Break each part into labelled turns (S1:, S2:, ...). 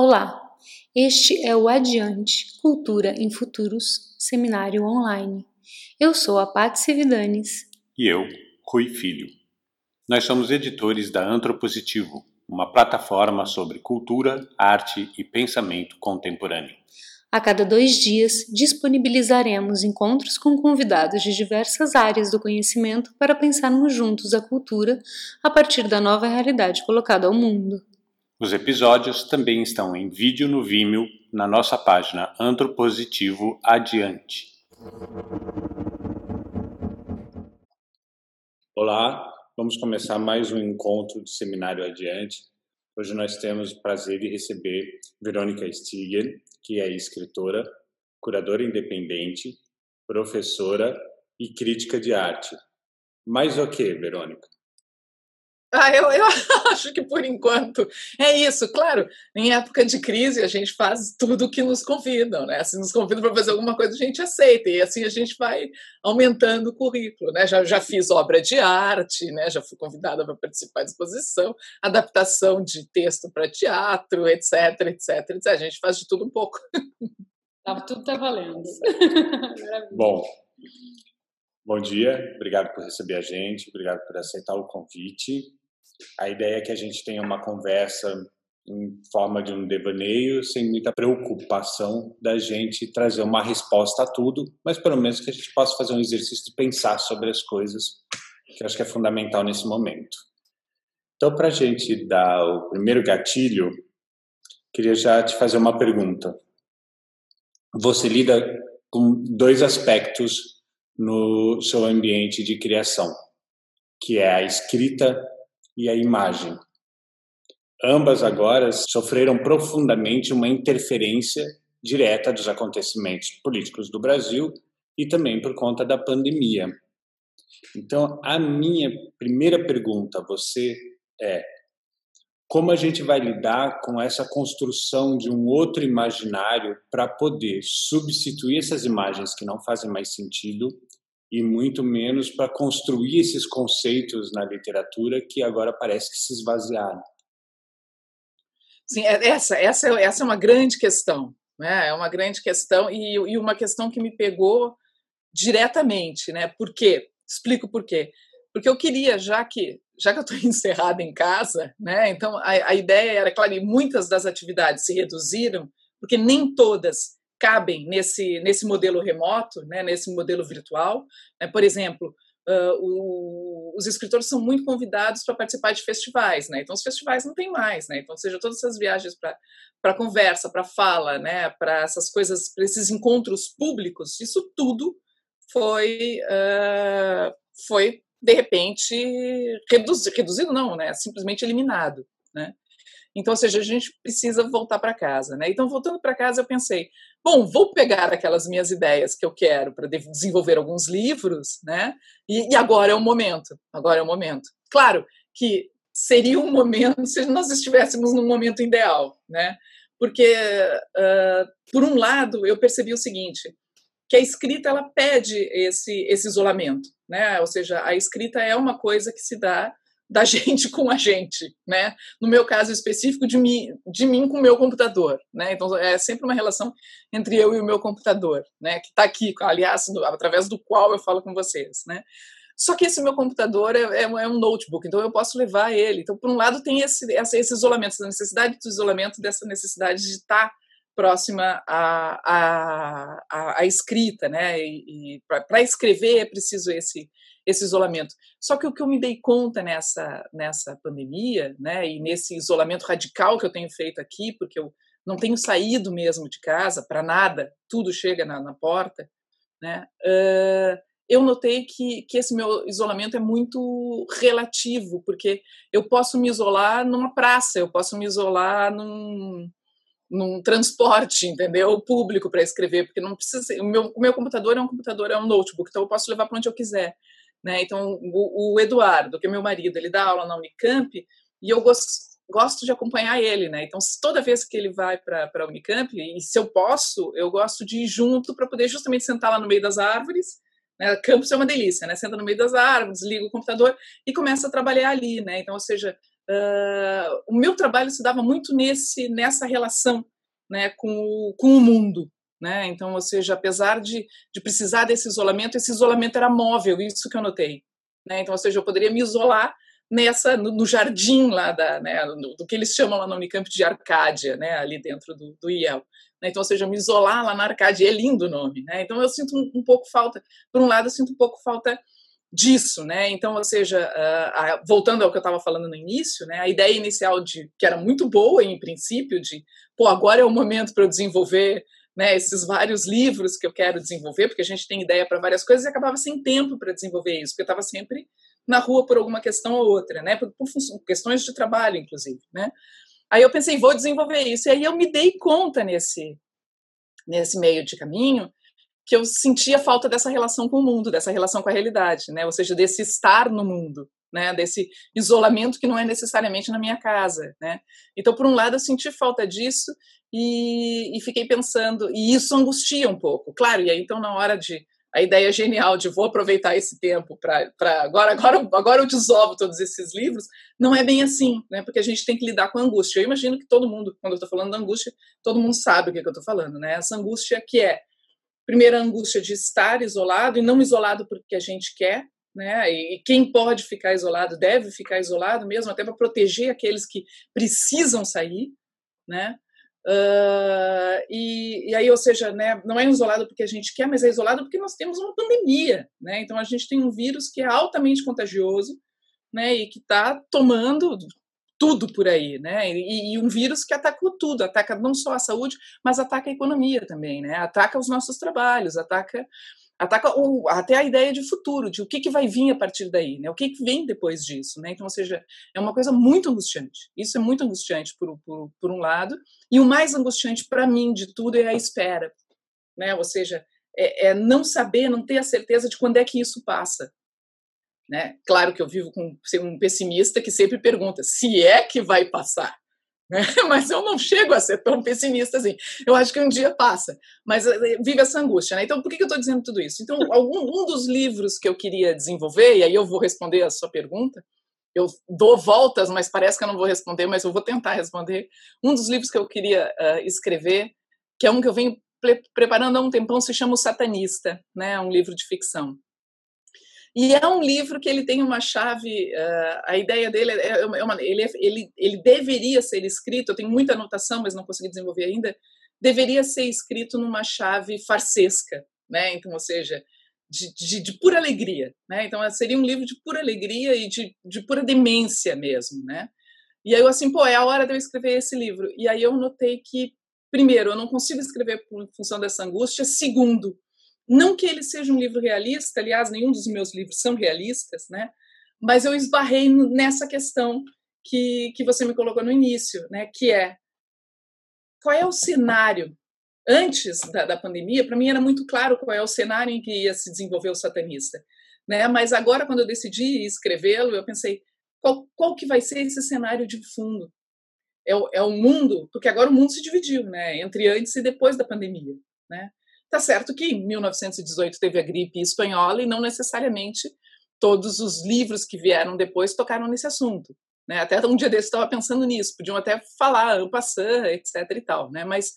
S1: Olá, este é o Adiante Cultura em Futuros Seminário Online. Eu sou a Paty Cividanes.
S2: E eu, Rui Filho. Nós somos editores da Antropositivo, uma plataforma sobre cultura, arte e pensamento contemporâneo.
S1: A cada dois dias, disponibilizaremos encontros com convidados de diversas áreas do conhecimento para pensarmos juntos a cultura a partir da nova realidade colocada ao mundo.
S2: Os episódios também estão em vídeo no Vimeo na nossa página Antropositivo Adiante. Olá, vamos começar mais um encontro do Seminário Adiante. Hoje nós temos o prazer de receber Verônica Stiger, que é escritora, curadora independente, professora e crítica de arte. Mais o que, Verônica?
S3: Ah, eu, eu acho que por enquanto é isso. Claro, em época de crise a gente faz tudo o que nos convidam, né? Se nos convidam para fazer alguma coisa, a gente aceita. E assim a gente vai aumentando o currículo, né? Já, já fiz obra de arte, né? Já fui convidada para participar de exposição, adaptação de texto para teatro, etc, etc, etc. A gente faz de tudo um pouco.
S1: Tá, tudo está valendo.
S2: Bom, Bom dia, obrigado por receber a gente, obrigado por aceitar o convite. A ideia é que a gente tenha uma conversa em forma de um devaneio, sem muita preocupação da gente trazer uma resposta a tudo, mas pelo menos que a gente possa fazer um exercício de pensar sobre as coisas, que eu acho que é fundamental nesse momento. Então, para a gente dar o primeiro gatilho, queria já te fazer uma pergunta. Você lida com dois aspectos no seu ambiente de criação, que é a escrita e a imagem. Ambas agora sofreram profundamente uma interferência direta dos acontecimentos políticos do Brasil e também por conta da pandemia. Então, a minha primeira pergunta a você é: como a gente vai lidar com essa construção de um outro imaginário para poder substituir essas imagens que não fazem mais sentido e muito menos para construir esses conceitos na literatura que agora parece que se esvaziaram.
S3: Sim, é, essa, essa, essa é uma grande questão, né? É uma grande questão e, e uma questão que me pegou diretamente, né? Por quê? Explico por quê. Porque eu queria, já que já que eu estou encerrada em casa, né? Então a, a ideia era, claro, e muitas das atividades se reduziram, porque nem todas cabem nesse, nesse modelo remoto, né, nesse modelo virtual. Né? Por exemplo, uh, o, os escritores são muito convidados para participar de festivais, né? então os festivais não tem mais. Né? Então, seja, todas essas viagens para conversa, para fala, né? para essas coisas, para esses encontros públicos, isso tudo foi, uh, foi de repente, reduzido, reduzido não, né? simplesmente eliminado. Né? Então, ou seja, a gente precisa voltar para casa, né? Então, voltando para casa, eu pensei, bom, vou pegar aquelas minhas ideias que eu quero para desenvolver alguns livros, né? E, e, agora é o momento. Agora é o momento. Claro que seria um momento se nós estivéssemos num momento ideal, né? Porque, uh, por um lado, eu percebi o seguinte, que a escrita ela pede esse esse isolamento, né? Ou seja, a escrita é uma coisa que se dá da gente com a gente, né? No meu caso específico, de mim, de mim com o meu computador, né? Então é sempre uma relação entre eu e o meu computador, né? Que está aqui, aliás, através do qual eu falo com vocês, né? Só que esse meu computador é, é, é, um notebook, então eu posso levar ele. Então, por um lado, tem esse, esse isolamento, essa necessidade do isolamento, dessa necessidade de estar próxima à, à, à, à escrita, né? E, e para escrever é preciso esse esse isolamento. Só que o que eu me dei conta nessa, nessa pandemia, né, e nesse isolamento radical que eu tenho feito aqui, porque eu não tenho saído mesmo de casa para nada, tudo chega na, na porta, né, uh, eu notei que, que esse meu isolamento é muito relativo, porque eu posso me isolar numa praça, eu posso me isolar num, num transporte, entendeu? Público para escrever, porque não precisa. o, meu, o meu computador é um computador, é um notebook, então eu posso levar para onde eu quiser. Né? Então, o, o, Eduardo, que é meu marido, ele dá aula na Unicamp e eu gosto, gosto de acompanhar ele. Né? Então, toda vez que ele vai para a Unicamp, e se eu posso, eu gosto de ir junto para poder justamente sentar lá no meio das árvores. Né? Campus é uma delícia, né? Senta no meio das árvores, liga o computador e começa a trabalhar ali, né? Então, ou seja, uh, o meu trabalho se dava muito nesse nessa relação né, com, o, com o mundo. Né? Então, ou seja, apesar de, de precisar desse isolamento, esse isolamento era móvel, isso que eu notei. Né? Então, ou seja, eu poderia me isolar nessa no, no jardim lá da, né, do, do, que eles chamam lá no Unicamp de Arcádia, né, ali dentro do, do IEL. Né? Então, ou seja, me isolar lá na Arcádia, é lindo o nome. Né? Então, eu sinto um, um pouco falta, por um lado, eu sinto um pouco falta disso, né? Então, ou seja, uh, uh, voltando ao que eu estava falando no início, né? A ideia inicial de que era muito boa em princípio de, pô, agora é o momento para eu desenvolver, né? Esses vários livros que eu quero desenvolver, porque a gente tem ideia para várias coisas e acabava sem tempo para desenvolver isso, porque eu estava sempre na rua por alguma questão ou outra, né? Por, por questões de trabalho, inclusive, né? Aí eu pensei, vou desenvolver isso. E aí eu me dei conta nesse nesse meio de caminho que eu sentia falta dessa relação com o mundo, dessa relação com a realidade, né? Ou seja, desse estar no mundo, né? Desse isolamento que não é necessariamente na minha casa, né? Então, por um lado, eu senti falta disso e, e fiquei pensando, e isso angustia um pouco, claro. E aí, então, na hora de a ideia genial de vou aproveitar esse tempo para agora agora agora eu desovo todos esses livros não é bem assim né porque a gente tem que lidar com a angústia eu imagino que todo mundo quando eu estou falando da angústia todo mundo sabe o que, é que eu estou falando né essa angústia que é primeira angústia de estar isolado e não isolado porque a gente quer, né? E quem pode ficar isolado deve ficar isolado mesmo, até para proteger aqueles que precisam sair, né? Uh, e, e, aí, ou seja, né, não é isolado porque a gente quer, mas é isolado porque nós temos uma pandemia, né? Então a gente tem um vírus que é altamente contagioso, né? E que está tomando tudo por aí, né? E, e, um vírus que atacou tudo, ataca não só a saúde, mas ataca a economia também, né? Ataca os nossos trabalhos, ataca ataca o, até a ideia de futuro, de o que, que vai vir a partir daí, né? O que, que vem depois disso, né? Então, ou seja, é uma coisa muito angustiante. Isso é muito angustiante por, por, por um lado, e o mais angustiante para mim de tudo é a espera, né? Ou seja, é, é não saber, não ter a certeza de quando é que isso passa, né? Claro que eu vivo com um pessimista que sempre pergunta se é que vai passar. Né? Mas eu não chego a ser tão pessimista assim. Eu acho que um dia passa, mas eh, vive essa angústia. Né? Então, por que eu estou dizendo tudo isso? Então, algum, um dos livros que eu queria desenvolver, e aí eu vou responder a sua pergunta, eu dou voltas, mas parece que eu não vou responder, mas eu vou tentar responder. Um dos livros que eu queria uh, escrever, que é um que eu venho pre preparando há um tempão, se chama O Satanista, né? um livro de ficção. E é um livro que ele tem uma chave, uh, a ideia dele é, é uma, ele, é, ele, ele deveria ser escrito, eu tenho muita anotação, mas não consegui desenvolver ainda, deveria ser escrito numa chave farsesca, né? Então, ou seja, de, de, de, pura alegria, né? Então, seria um livro de pura alegria e de, de pura demência mesmo, né? E aí eu assim, pô, é a hora de eu escrever esse livro. E aí eu notei que, primeiro, eu não consigo escrever por função dessa angústia. Segundo, não que ele seja um livro realista, aliás, nenhum dos meus livros são realistas, né? Mas eu esbarrei nessa questão que, que você me colocou no início, né? Que é qual é o cenário antes da, da pandemia? Para mim era muito claro qual é o cenário em que ia se desenvolver o satanista, né? Mas agora quando eu decidi escrevê-lo, eu pensei qual, qual que vai ser esse cenário de fundo? É o, é o mundo, porque agora o mundo se dividiu, né? Entre antes e depois da pandemia, né? Tá certo que em 1918 teve a gripe espanhola e não necessariamente todos os livros que vieram depois tocaram nesse assunto. Né? Até um dia desse estava pensando nisso, podiam até falar, passar, etc. e tal, né? mas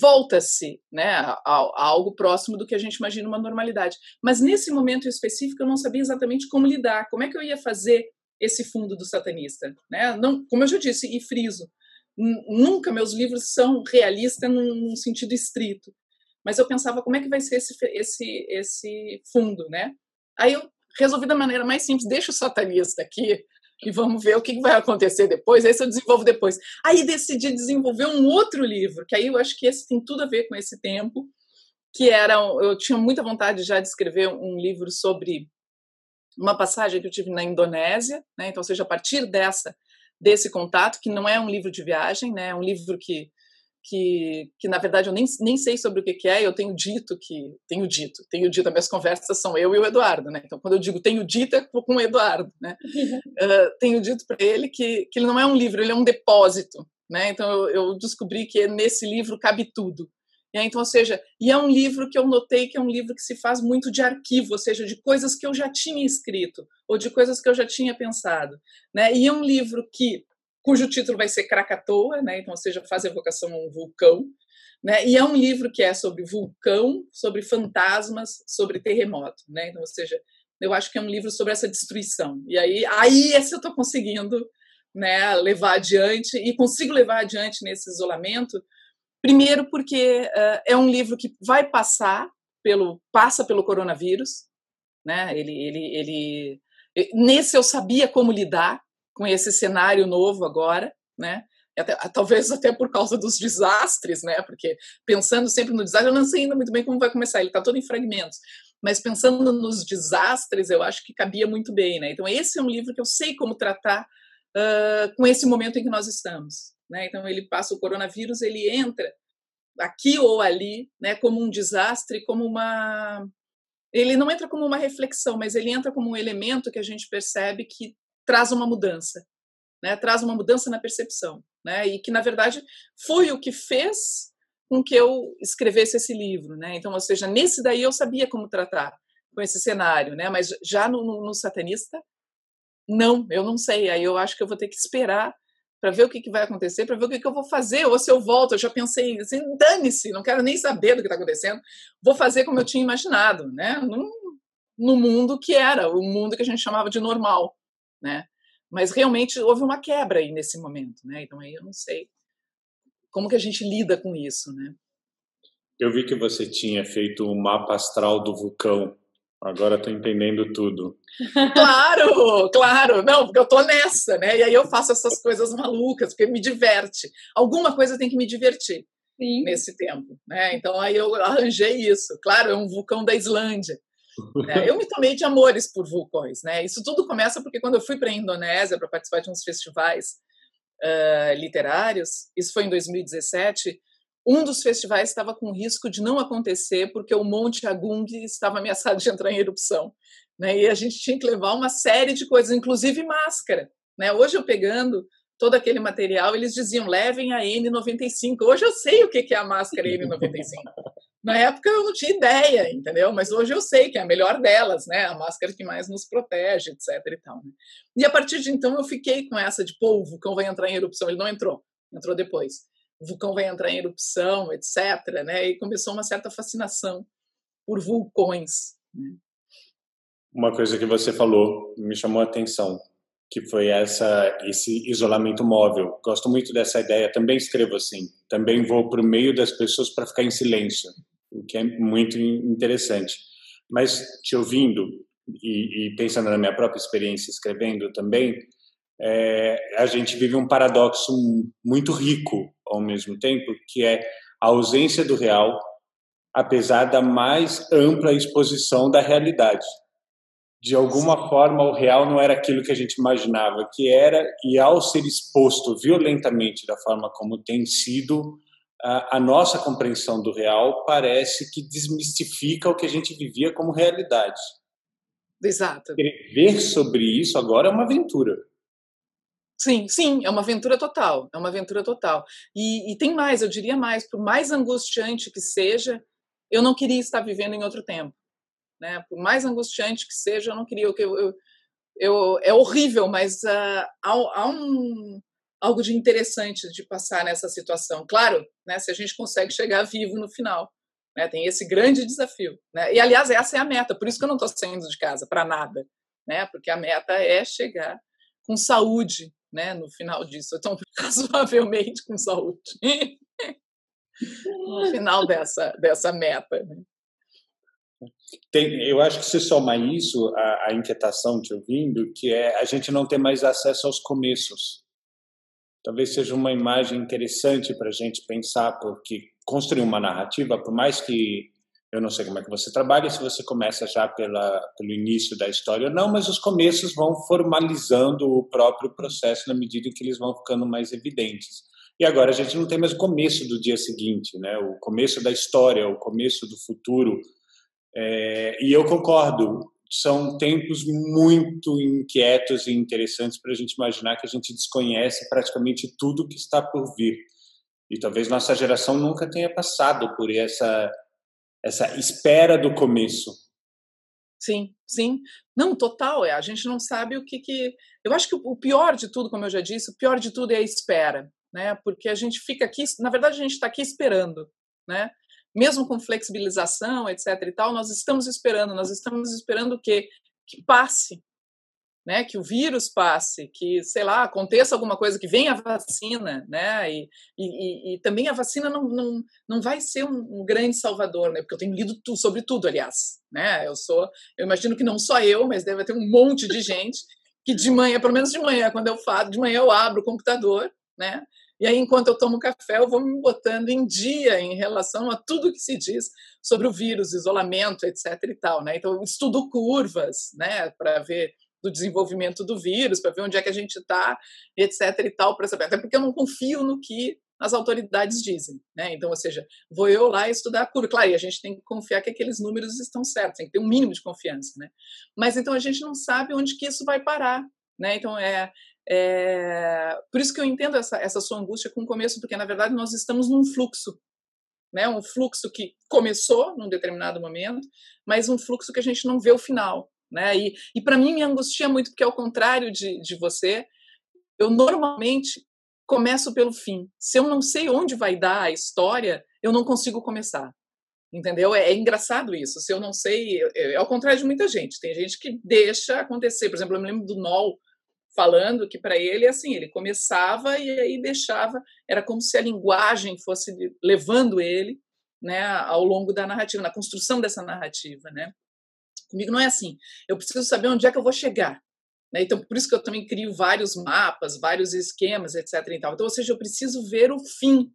S3: volta-se né, a, a, algo próximo do que a gente imagina uma normalidade. Mas nesse momento específico eu não sabia exatamente como lidar, como é que eu ia fazer esse fundo do satanista. Né? Não, como eu já disse e friso, nunca meus livros são realistas num, num sentido estrito mas eu pensava como é que vai ser esse, esse, esse fundo, né? Aí eu resolvi da maneira mais simples, deixa o satanista aqui e vamos ver o que vai acontecer depois, esse eu desenvolvo depois. Aí decidi desenvolver um outro livro, que aí eu acho que esse tem tudo a ver com esse tempo, que era, eu tinha muita vontade já de escrever um livro sobre uma passagem que eu tive na Indonésia, né? Então, ou seja, a partir dessa desse contato, que não é um livro de viagem, né? É um livro que que, que na verdade eu nem, nem sei sobre o que, que é, eu tenho dito que, tenho dito, tenho dito, as minhas conversas são eu e o Eduardo, né? Então, quando eu digo tenho dito, é com o Eduardo, né? uh, tenho dito para ele que, que ele não é um livro, ele é um depósito, né? Então, eu, eu descobri que nesse livro cabe tudo. então, ou seja, e é um livro que eu notei que é um livro que se faz muito de arquivo, ou seja, de coisas que eu já tinha escrito ou de coisas que eu já tinha pensado, né? E é um livro que cujo título vai ser Krakatoa, né? Então, ou seja, faz evocação a um vulcão, né? E é um livro que é sobre vulcão, sobre fantasmas, sobre terremoto, né? Então, ou seja, eu acho que é um livro sobre essa destruição. E aí, aí esse eu estou conseguindo, né, levar adiante e consigo levar adiante nesse isolamento Primeiro, porque uh, é um livro que vai passar pelo passa pelo coronavírus, né? Ele, ele, ele, nesse eu sabia como lidar com esse cenário novo agora, né? Até, talvez até por causa dos desastres, né? Porque pensando sempre no desastre, eu não sei ainda muito bem como vai começar. Ele está todo em fragmentos, mas pensando nos desastres, eu acho que cabia muito bem, né? Então esse é um livro que eu sei como tratar uh, com esse momento em que nós estamos. Né? Então ele passa o coronavírus, ele entra aqui ou ali, né, como um desastre, como uma ele não entra como uma reflexão, mas ele entra como um elemento que a gente percebe que traz uma mudança, né? Traz uma mudança na percepção, né? E que na verdade foi o que fez com que eu escrevesse esse livro, né? Então, ou seja, nesse daí eu sabia como tratar com esse cenário, né? Mas já no, no, no satanista, não, eu não sei. Aí eu acho que eu vou ter que esperar para ver o que, que vai acontecer, para ver o que, que eu vou fazer, ou se eu volto. Eu já pensei assim, dane-se, não quero nem saber do que está acontecendo, vou fazer como eu tinha imaginado, né? No, no mundo que era, o mundo que a gente chamava de normal, né? Mas realmente houve uma quebra aí nesse momento, né? Então aí eu não sei como que a gente lida com isso, né?
S2: Eu vi que você tinha feito um mapa astral do vulcão Agora estou entendendo tudo.
S3: Claro, claro. Não, porque eu estou nessa, né? E aí eu faço essas coisas malucas, porque me diverte. Alguma coisa tem que me divertir Sim. nesse tempo, né? Então aí eu arranjei isso. Claro, é um vulcão da Islândia. Né? Eu me tomei de amores por vulcões, né? Isso tudo começa porque quando eu fui para a Indonésia para participar de uns festivais uh, literários, isso foi em 2017, um dos festivais estava com risco de não acontecer porque o Monte Agung estava ameaçado de entrar em erupção. Né? E a gente tinha que levar uma série de coisas, inclusive máscara. Né? Hoje eu pegando todo aquele material, eles diziam levem a N95. Hoje eu sei o que é a máscara N95. Na época eu não tinha ideia, entendeu? Mas hoje eu sei que é a melhor delas, né? A máscara que mais nos protege, etc. E, tal, né? e a partir de então eu fiquei com essa de pô, o vulcão vai entrar em erupção. Ele não entrou, entrou depois o vulcão vai entrar em erupção, etc. Né? E começou uma certa fascinação por vulcões. Né?
S2: Uma coisa que você falou me chamou a atenção, que foi essa esse isolamento móvel. Gosto muito dessa ideia. Também escrevo assim. Também vou para o meio das pessoas para ficar em silêncio, o que é muito interessante. Mas te ouvindo e, e pensando na minha própria experiência escrevendo também, é, a gente vive um paradoxo muito rico ao mesmo tempo, que é a ausência do real, apesar da mais ampla exposição da realidade. De alguma forma, o real não era aquilo que a gente imaginava que era, e ao ser exposto violentamente da forma como tem sido, a, a nossa compreensão do real parece que desmistifica o que a gente vivia como realidade.
S3: Exato.
S2: Ver sobre isso agora é uma aventura.
S3: Sim, sim, é uma aventura total, é uma aventura total. E, e, tem mais, eu diria mais, por mais angustiante que seja, eu não queria estar vivendo em outro tempo, né? Por mais angustiante que seja, eu não queria. Eu, eu, eu é horrível, mas uh, há, há, um algo de interessante de passar nessa situação. Claro, né? Se a gente consegue chegar vivo no final, né? Tem esse grande desafio, né? E aliás, essa é a meta. Por isso que eu não estou saindo de casa para nada, né? Porque a meta é chegar com saúde né, no final disso. Então, razoavelmente com saúde. no final dessa, dessa meta. Né?
S2: Tem, eu acho que se soma isso, a, a, inquietação te ouvindo, que é a gente não ter mais acesso aos começos. Talvez seja uma imagem interessante para a gente pensar, porque construir uma narrativa, por mais que eu não sei como é que você trabalha, se você começa já pela, pelo início da história ou não, mas os começos vão formalizando o próprio processo na medida em que eles vão ficando mais evidentes. E agora a gente não tem mais o começo do dia seguinte, né? o começo da história, o começo do futuro. É, e eu concordo, são tempos muito inquietos e interessantes para a gente imaginar que a gente desconhece praticamente tudo que está por vir. E talvez nossa geração nunca tenha passado por essa essa espera do começo.
S3: Sim, sim. Não, total. É. A gente não sabe o que, que. Eu acho que o pior de tudo, como eu já disse, o pior de tudo é a espera, né? Porque a gente fica aqui, na verdade, a gente está aqui esperando, né? Mesmo com flexibilização, etc. e tal, nós estamos esperando, nós estamos esperando o quê? Que passe, né, que o vírus passe, que, sei lá, aconteça alguma coisa, que venha a vacina, né, e, e, e também a vacina não, não, não vai ser um, um, grande salvador, né, porque eu tenho lido tu, sobre tudo, aliás, né, eu sou, eu imagino que não só eu, mas deve ter um monte de gente que de manhã, pelo menos de manhã, quando eu falo, de manhã eu abro o computador, né, e aí, enquanto eu tomo café, eu vou me botando em dia em relação a tudo que se diz sobre o vírus, isolamento, etc. e tal, né? Então, eu estudo curvas, né, para ver do desenvolvimento do vírus, para ver onde é que a gente está, etc. e tal, para saber. Até porque eu não confio no que as autoridades dizem, né? Então, ou seja, vou eu lá estudar a curva. Claro, e a gente tem que confiar que aqueles números estão certos, tem que ter um mínimo de confiança, né? Mas então a gente não sabe onde que isso vai parar, né? Então é, é... por isso que eu entendo essa, essa sua angústia com o começo, porque na verdade nós estamos num fluxo, né? Um fluxo que começou num determinado momento, mas um fluxo que a gente não vê o final, né? E, e para mim me angustia muito, porque ao contrário de, de você, eu normalmente começo pelo fim. Se eu não sei onde vai dar a história, eu não consigo começar. Entendeu? É, é engraçado isso. Se eu não sei, é, é ao contrário de muita gente. Tem gente que deixa acontecer. Por exemplo, eu me lembro do Noll falando que para ele assim, ele começava e aí deixava, era como se a linguagem fosse levando ele, né, ao longo da narrativa, na construção dessa narrativa, né? Comigo não é assim. Eu preciso saber onde é que eu vou chegar. Né? Então, por isso que eu também crio vários mapas, vários esquemas, etc. Então, ou seja, eu preciso ver o fim.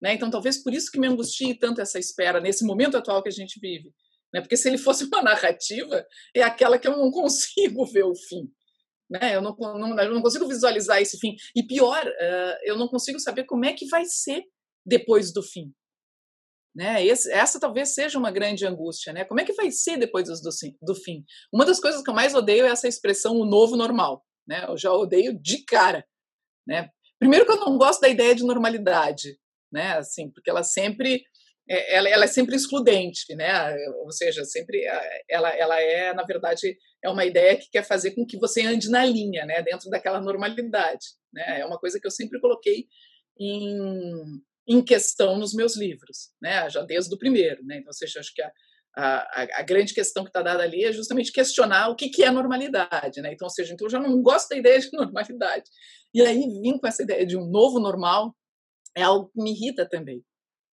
S3: Né? Então, talvez por isso que me angustie tanto essa espera nesse momento atual que a gente vive. Né? Porque se ele fosse uma narrativa, é aquela que eu não consigo ver o fim. Né? Eu, não, não, eu não consigo visualizar esse fim. E pior, uh, eu não consigo saber como é que vai ser depois do fim. Né? Esse, essa talvez seja uma grande angústia, né? Como é que vai ser depois do, do fim? Uma das coisas que eu mais odeio é essa expressão o novo normal, né? Eu já odeio de cara, né? Primeiro que eu não gosto da ideia de normalidade, né? Assim, porque ela sempre ela, ela é sempre excludente, né? Ou seja, sempre ela, ela é na verdade é uma ideia que quer fazer com que você ande na linha, né? Dentro daquela normalidade, né? É uma coisa que eu sempre coloquei em em questão nos meus livros, né? Já desde o primeiro, né? Então, ou seja, acho que a, a, a grande questão que está dada ali é justamente questionar o que, que é normalidade, né? Então, ou seja, então eu já não gosto da ideia de normalidade. E aí vim com essa ideia de um novo normal é algo que me irrita também,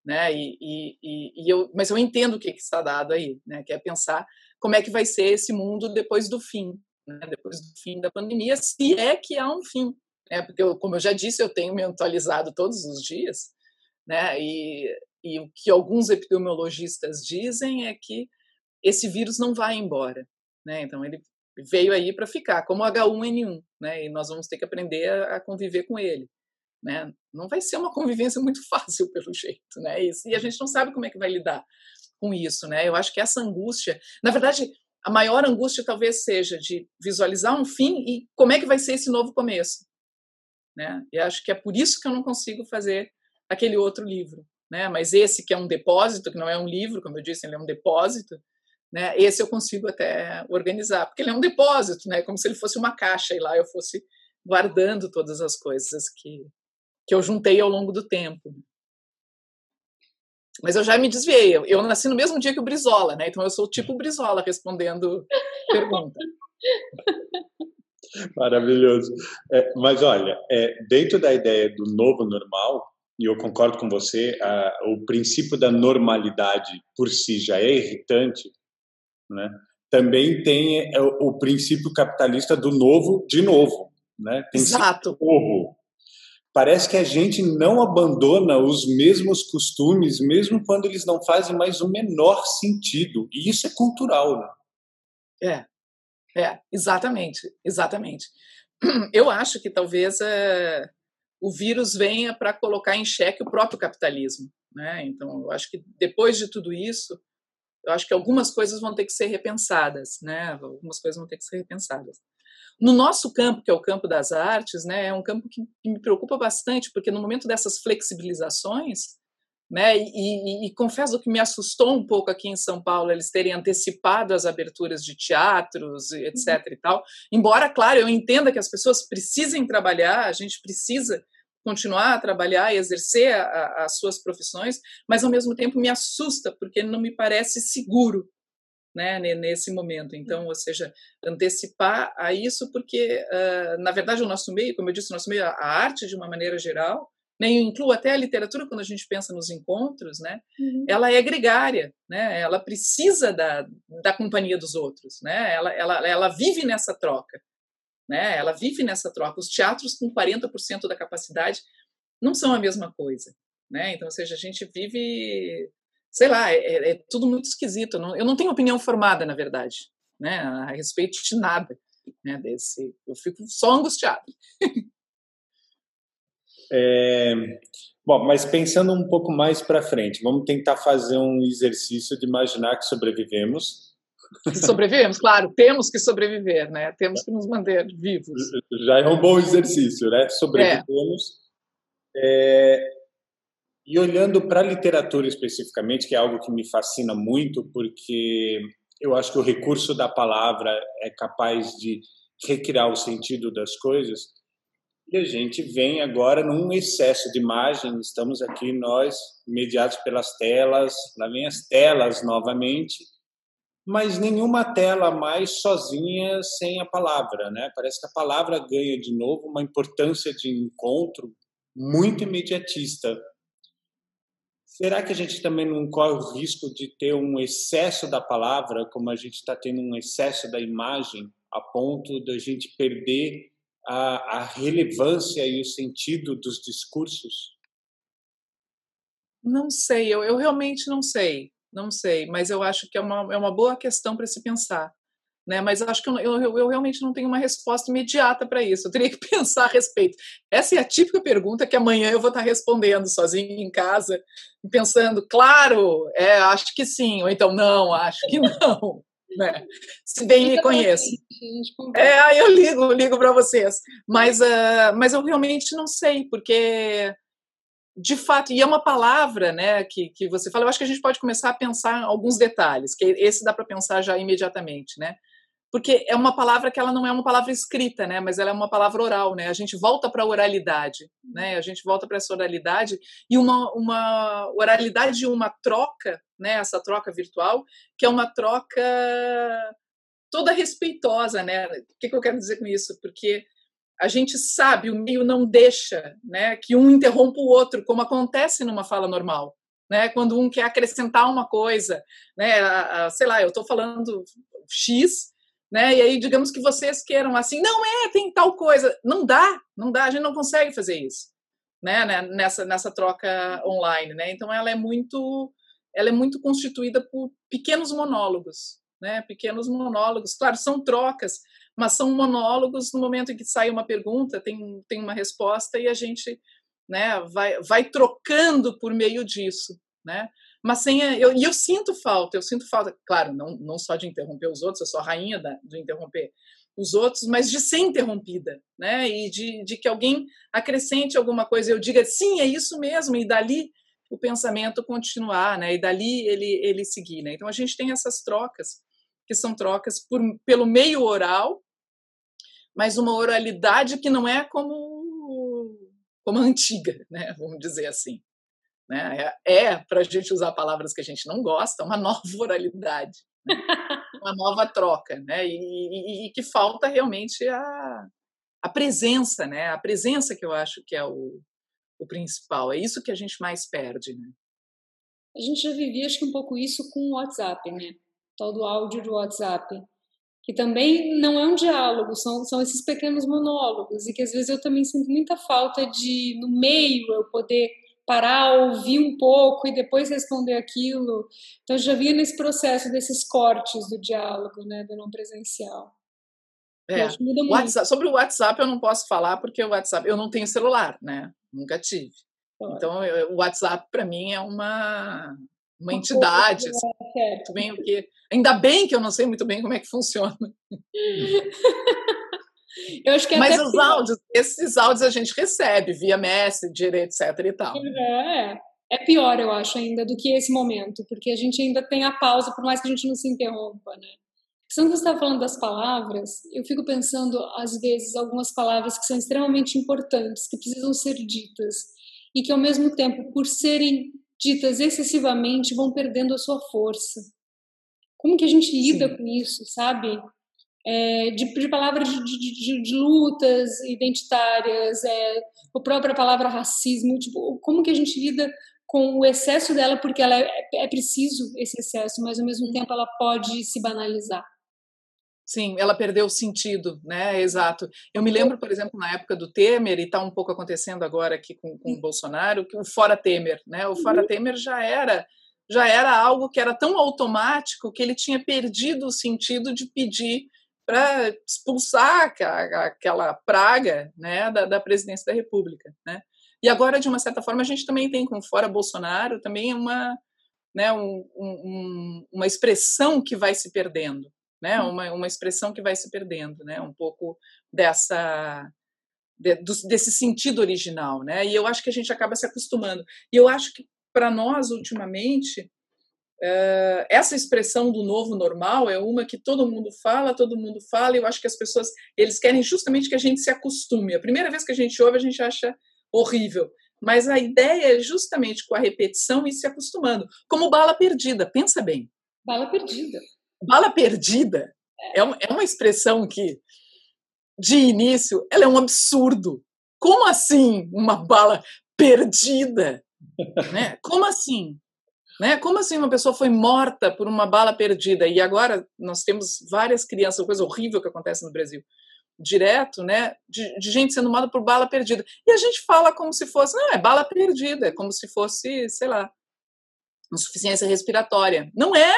S3: né? E, e, e eu, mas eu entendo o que, que está dado aí, né? Que é pensar como é que vai ser esse mundo depois do fim, né? depois do fim da pandemia, se é que há um fim, né? Porque eu, como eu já disse, eu tenho me atualizado todos os dias né? E, e o que alguns epidemiologistas dizem é que esse vírus não vai embora, né? Então ele veio aí para ficar, como H1N1, né? E nós vamos ter que aprender a, a, conviver com ele, né? Não vai ser uma convivência muito fácil pelo jeito, né? E, e a gente não sabe como é que vai lidar com isso, né? Eu acho que essa angústia, na verdade, a maior angústia talvez seja de visualizar um fim e como é que vai ser esse novo começo, né? E acho que é por isso que eu não consigo fazer aquele outro livro. Né? Mas esse que é um depósito, que não é um livro, como eu disse, ele é um depósito, né? Esse eu consigo até organizar, porque ele é um depósito, né? Como se ele fosse uma caixa e lá eu fosse guardando todas as coisas que que eu juntei ao longo do tempo. Mas eu já me desviei. Eu, eu nasci no mesmo dia que o Brizola, né? Então eu sou tipo Brizola respondendo pergunta.
S2: Maravilhoso. É, mas olha, é, dentro da ideia do novo normal, e eu concordo com você, a, o princípio da normalidade por si já é irritante, né? também tem é, o, o princípio capitalista do novo de novo. Né? Tem
S3: Exato.
S2: Novo. Parece que a gente não abandona os mesmos costumes, mesmo quando eles não fazem mais o menor sentido. E isso é cultural. Né?
S3: É, é, exatamente, exatamente. Eu acho que talvez é, o vírus venha para colocar em xeque o próprio capitalismo. Né? Então, eu acho que depois de tudo isso, eu acho que algumas coisas vão ter que ser repensadas, né? Algumas coisas vão ter que ser repensadas. No nosso campo, que é o campo das artes, né, é um campo que, me preocupa bastante, porque no momento dessas flexibilizações, né, e, e, e, confesso que me assustou um pouco aqui em São Paulo eles terem antecipado as aberturas de teatros, etc. Uhum. e tal. Embora, claro, eu entenda que as pessoas precisem trabalhar, a gente precisa continuar a trabalhar e exercer a, a, as suas profissões, mas ao mesmo tempo me assusta porque não me parece seguro né, nesse momento. Então, ou seja, antecipar a isso, porque, uh, na verdade, o nosso meio, como eu disse, o nosso meio, a arte, de uma maneira geral, né, eu incluo até a literatura quando a gente pensa nos encontros, né, uhum. ela é gregária, né, ela precisa da, da companhia dos outros, né, ela, ela, ela vive nessa troca, né, ela vive nessa troca. Os teatros com 40% da capacidade não são a mesma coisa, né, então, ou seja, a gente vive sei lá, é, é, é tudo muito esquisito. Eu não, eu não, tenho opinião formada, na verdade, né, a respeito de nada, né, desse. Eu fico só angustiado.
S2: é, bom, mas pensando um pouco mais para frente, vamos tentar fazer um exercício de imaginar que sobrevivemos.
S3: Sobrevivemos, claro, temos que sobreviver, né? Temos que nos manter vivos.
S2: Já é um bom exercício, né? Sobrevivemos. É. É, e olhando para a literatura especificamente, que é algo que me fascina muito, porque eu acho que o recurso da palavra é capaz de recriar o sentido das coisas. E a gente vem agora num excesso de imagem, estamos aqui nós, mediados pelas telas, lá vem as telas novamente, mas nenhuma tela mais sozinha sem a palavra, né? Parece que a palavra ganha de novo uma importância de encontro muito imediatista. Será que a gente também não corre o risco de ter um excesso da palavra, como a gente está tendo um excesso da imagem, a ponto da gente perder a, a relevância e o sentido dos discursos?
S3: Não sei, eu, eu realmente não sei, não sei, mas eu acho que é uma, é uma boa questão para se pensar né? Mas acho que eu, eu, eu, realmente não tenho uma resposta imediata para isso. Eu teria que pensar a respeito. Essa é a típica pergunta que amanhã eu vou estar respondendo sozinho em casa, pensando, claro, é, acho que sim, ou então não, acho que não. Né? Se bem me conheço. É, aí eu ligo, ligo para vocês. Mas, uh, mas eu realmente não sei, porque de fato, e é uma palavra né, que, que você fala, eu acho que a gente pode começar a pensar alguns detalhes, que esse dá para pensar já imediatamente, né? Porque é uma palavra que ela não é uma palavra escrita, né, mas ela é uma palavra oral, né? A gente volta para a oralidade, né? A gente volta para essa oralidade e uma uma oralidade de uma troca, né? Essa troca virtual, que é uma troca toda respeitosa, né? O que, que eu quero dizer com isso? Porque a gente sabe, o meio não deixa, né, que um interrompa o outro, como acontece numa fala normal. Né, quando um quer acrescentar uma coisa, né, a, a, sei lá, eu estou falando X, né? E aí, digamos que vocês queiram assim, não é, tem tal coisa. Não dá, não dá, a gente não consegue fazer isso, né? né? Nessa, nessa troca online, né? Então ela é muito, ela é muito constituída por pequenos monólogos, né? Pequenos monólogos, claro, são trocas, mas são monólogos no momento em que sai uma pergunta, tem, tem uma resposta e a gente, né? Vai, vai trocando por meio disso, né? Mas sem eu, e eu sinto falta, eu sinto falta, claro, não, não só de interromper os outros, eu sou a rainha da, de interromper os outros, mas de ser interrompida, né? E de, de que alguém acrescente alguma coisa, eu diga sim, é isso mesmo, e dali o pensamento continuar, né? E dali ele ele seguir, né? Então a gente tem essas trocas que são trocas por, pelo meio oral, mas uma oralidade que não é como como a antiga, né? Vamos dizer assim. Né? É, é para a gente usar palavras que a gente não gosta, uma nova oralidade, né? uma nova troca, né? E, e, e, que falta realmente a, a presença, né? A presença que eu acho que é o, o principal. É isso que a gente mais perde, né?
S1: A gente já vivia, acho que um pouco isso com o WhatsApp, né? Tal do áudio do WhatsApp que também não é um diálogo, são, são esses pequenos monólogos, e que às vezes eu também sinto muita falta de, no meio, eu poder parar, ouvir um pouco e depois responder aquilo. Então, já vinha nesse processo desses cortes do diálogo, né, do não presencial.
S3: É. WhatsApp, sobre o WhatsApp eu não posso falar porque o WhatsApp eu não tenho celular, né? Nunca tive. Então eu, o WhatsApp para mim é uma uma entidade. Assim, é, muito bem, porque ainda bem que eu não sei muito bem como é que funciona. Eu acho que é Mas os pior. áudios, esses áudios a gente recebe via Messenger, etc e tal.
S1: É, é pior, eu acho, ainda do que esse momento, porque a gente ainda tem a pausa, por mais que a gente não se interrompa, né? Quando você está falando das palavras, eu fico pensando, às vezes, algumas palavras que são extremamente importantes, que precisam ser ditas, e que, ao mesmo tempo, por serem ditas excessivamente, vão perdendo a sua força. Como que a gente lida Sim. com isso, sabe? É, de, de, palavras de, de, de, lutas identitárias, é, a própria palavra racismo, tipo, como que a gente lida com o excesso dela, porque ela é, é preciso esse excesso, mas ao mesmo tempo ela pode se banalizar.
S3: Sim, ela perdeu o sentido, né? Exato. Eu me lembro, por exemplo, na época do Temer, e está um pouco acontecendo agora aqui com, com o Bolsonaro, que o fora Temer, né? O fora uhum. Temer já era já era algo que era tão automático que ele tinha perdido o sentido de pedir para expulsar aquela praga né, da, da, presidência da República. Né? E agora, de uma certa forma, a gente também tem com fora Bolsonaro também uma, né, um, um, uma expressão que vai se perdendo, né, hum. uma, uma expressão que vai se perdendo, né, um pouco dessa de, do, desse sentido original, né? E eu acho que a gente acaba se acostumando. E eu acho que para nós ultimamente essa expressão do novo normal é uma que todo mundo fala, todo mundo fala, e eu acho que as pessoas eles querem justamente que a gente se acostume. A primeira vez que a gente ouve, a gente acha horrível. Mas a ideia é justamente com a repetição e se acostumando. Como bala perdida, pensa bem.
S1: Bala perdida.
S3: Bala perdida é, uma, é uma expressão que, de início, ela é um absurdo. Como assim uma bala perdida? né? Como assim? Né? Como assim uma pessoa foi morta por uma bala perdida? E agora nós temos várias crianças, coisa horrível que acontece no Brasil, direto, né? De, de, gente sendo morta por bala perdida. E a gente fala como se fosse, não, é bala perdida, é como se fosse, sei lá, insuficiência respiratória. Não é!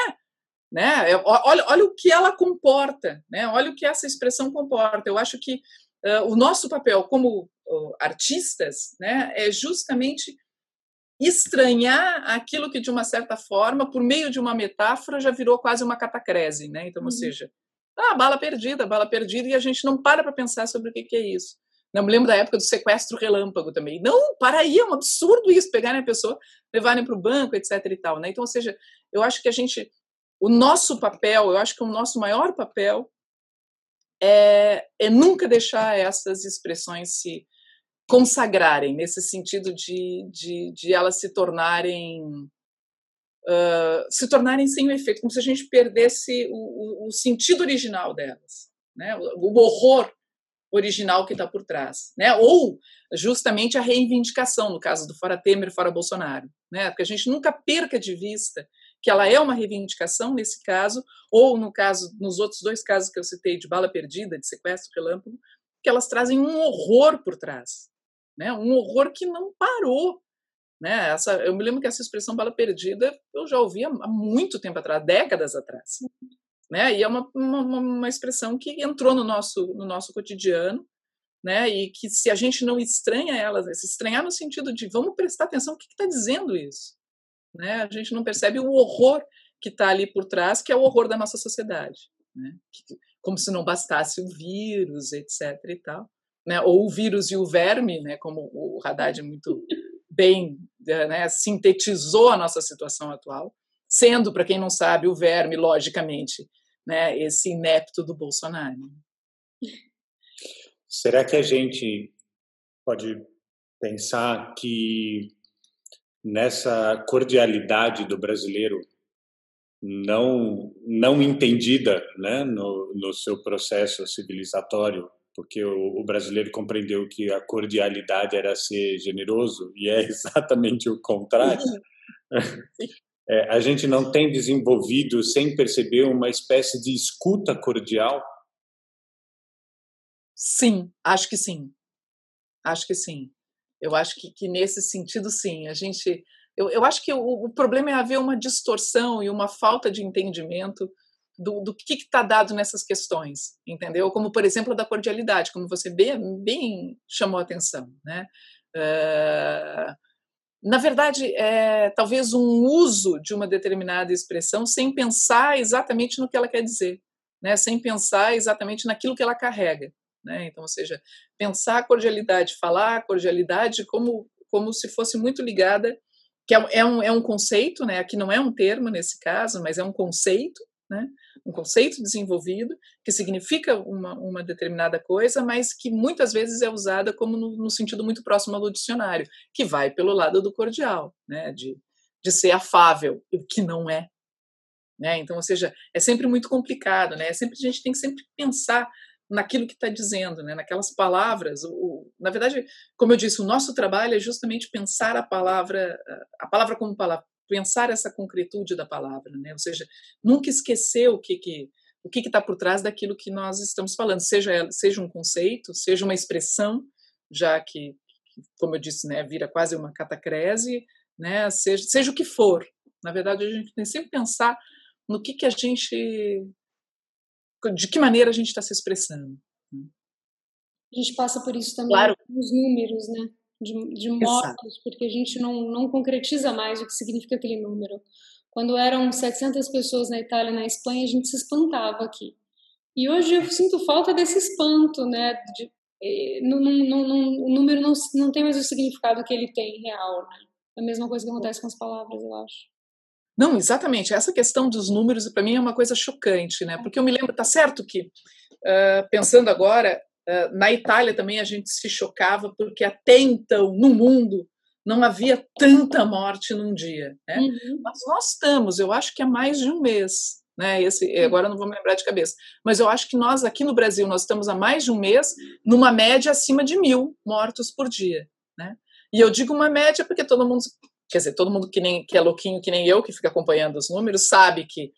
S3: Né? É, olha, olha o que ela comporta, né? olha o que essa expressão comporta. Eu acho que uh, o nosso papel como uh, artistas né, é justamente estranhar aquilo que de uma certa forma, por meio de uma metáfora, já virou quase uma catacrese, né? Então, uhum. ou seja, ah, bala perdida, bala perdida, e a gente não para para pensar sobre o que, que é isso. Eu me lembro da época do sequestro relâmpago também. Não, para aí, é um absurdo isso, pegarem a pessoa, levarem para o banco, etc e tal, né? Então, ou seja, eu acho que a gente, o nosso papel, eu acho que o nosso maior papel é, é nunca deixar essas expressões se consagrarem, nesse sentido de, de, de elas se tornarem uh, se tornarem sem o efeito, como se a gente perdesse o, o, o sentido original delas, né? o, o horror original que está por trás, né? Ou justamente a reivindicação, no caso do fora Temer, fora Bolsonaro, né? Porque a gente nunca perca de vista que ela é uma reivindicação nesse caso, ou no caso, nos outros dois casos que eu citei de bala perdida, de sequestro relâmpago, que elas trazem um horror por trás, né? Um horror que não parou, né? Essa, eu me lembro que essa expressão bala perdida eu já ouvia há muito tempo atrás, décadas atrás, né? E é uma, uma, uma expressão que entrou no nosso no nosso cotidiano, né? E que se a gente não estranha ela, se estranhar no sentido de vamos prestar atenção o que está dizendo isso, né? A gente não percebe o horror que está ali por trás, que é o horror da nossa sociedade, né? Como se não bastasse o vírus, etc. e tal né, ou o vírus e o verme, né, como o Haddad muito bem né, sintetizou a nossa situação atual, sendo, para quem não sabe, o verme, logicamente, né, esse inepto do Bolsonaro.
S2: Será que a gente pode pensar que nessa cordialidade do brasileiro não não entendida né, no, no seu processo civilizatório porque o, brasileiro compreendeu que a cordialidade era ser generoso e é exatamente o contrário. É, a gente não tem desenvolvido, sem perceber, uma espécie de escuta cordial?
S3: Sim, acho que sim. Acho que sim. Eu acho que, que nesse sentido, sim. A gente, eu, eu acho que o, o problema é haver uma distorção e uma falta de entendimento do, do que está dado nessas questões, entendeu? Como, por exemplo, da cordialidade, como você bem, bem chamou a atenção, né? Uh, na verdade, é talvez um uso de uma determinada expressão sem pensar exatamente no que ela quer dizer, né? sem pensar exatamente naquilo que ela carrega. né? Então, ou seja, pensar a cordialidade, falar a cordialidade como, como se fosse muito ligada, que é, é, um, é um conceito, né? Aqui não é um termo nesse caso, mas é um conceito, né? Um conceito desenvolvido que significa uma, uma determinada coisa, mas que muitas vezes é usada como no, no sentido muito próximo ao dicionário, que vai pelo lado do cordial, né? De, de ser afável, o que não é, né? Então, ou seja, é sempre muito complicado, né? É sempre, a gente tem que sempre pensar naquilo que está dizendo, né? naquelas palavras. O, na verdade, como eu disse, o nosso trabalho é justamente pensar a palavra, a palavra como palavra, pensar essa concretude da palavra, né? ou seja, nunca esquecer o que, que o que está por trás daquilo que nós estamos falando, seja, seja um conceito, seja uma expressão, já que, como eu disse, né, vira quase uma catacrese, né, seja, seja o que for. Na verdade, a gente tem que sempre pensar no que, que a gente. de que maneira a gente está se expressando. Né?
S1: A gente passa por isso também claro. nos números, né? De, de mortos, porque a gente não, não concretiza mais o que significa aquele número. Quando eram 700 pessoas na Itália e na Espanha, a gente se espantava aqui. E hoje eu sinto falta desse espanto, né? De, eh, o número não, não tem mais o significado que ele tem real, né? É a mesma coisa que acontece com as palavras, eu acho.
S3: Não, exatamente. Essa questão dos números, para mim, é uma coisa chocante, né? Porque eu me lembro, tá certo que, uh, pensando agora, na Itália também a gente se chocava, porque até então, no mundo, não havia tanta morte num dia, né? Uhum. Mas nós estamos, eu acho que há mais de um mês, né? Esse, agora não vou me lembrar de cabeça, mas eu acho que nós aqui no Brasil, nós estamos há mais de um mês numa média acima de mil mortos por dia, né? E eu digo uma média porque todo mundo quer dizer, todo mundo que, nem, que é louquinho, que nem eu, que fica acompanhando os números, sabe que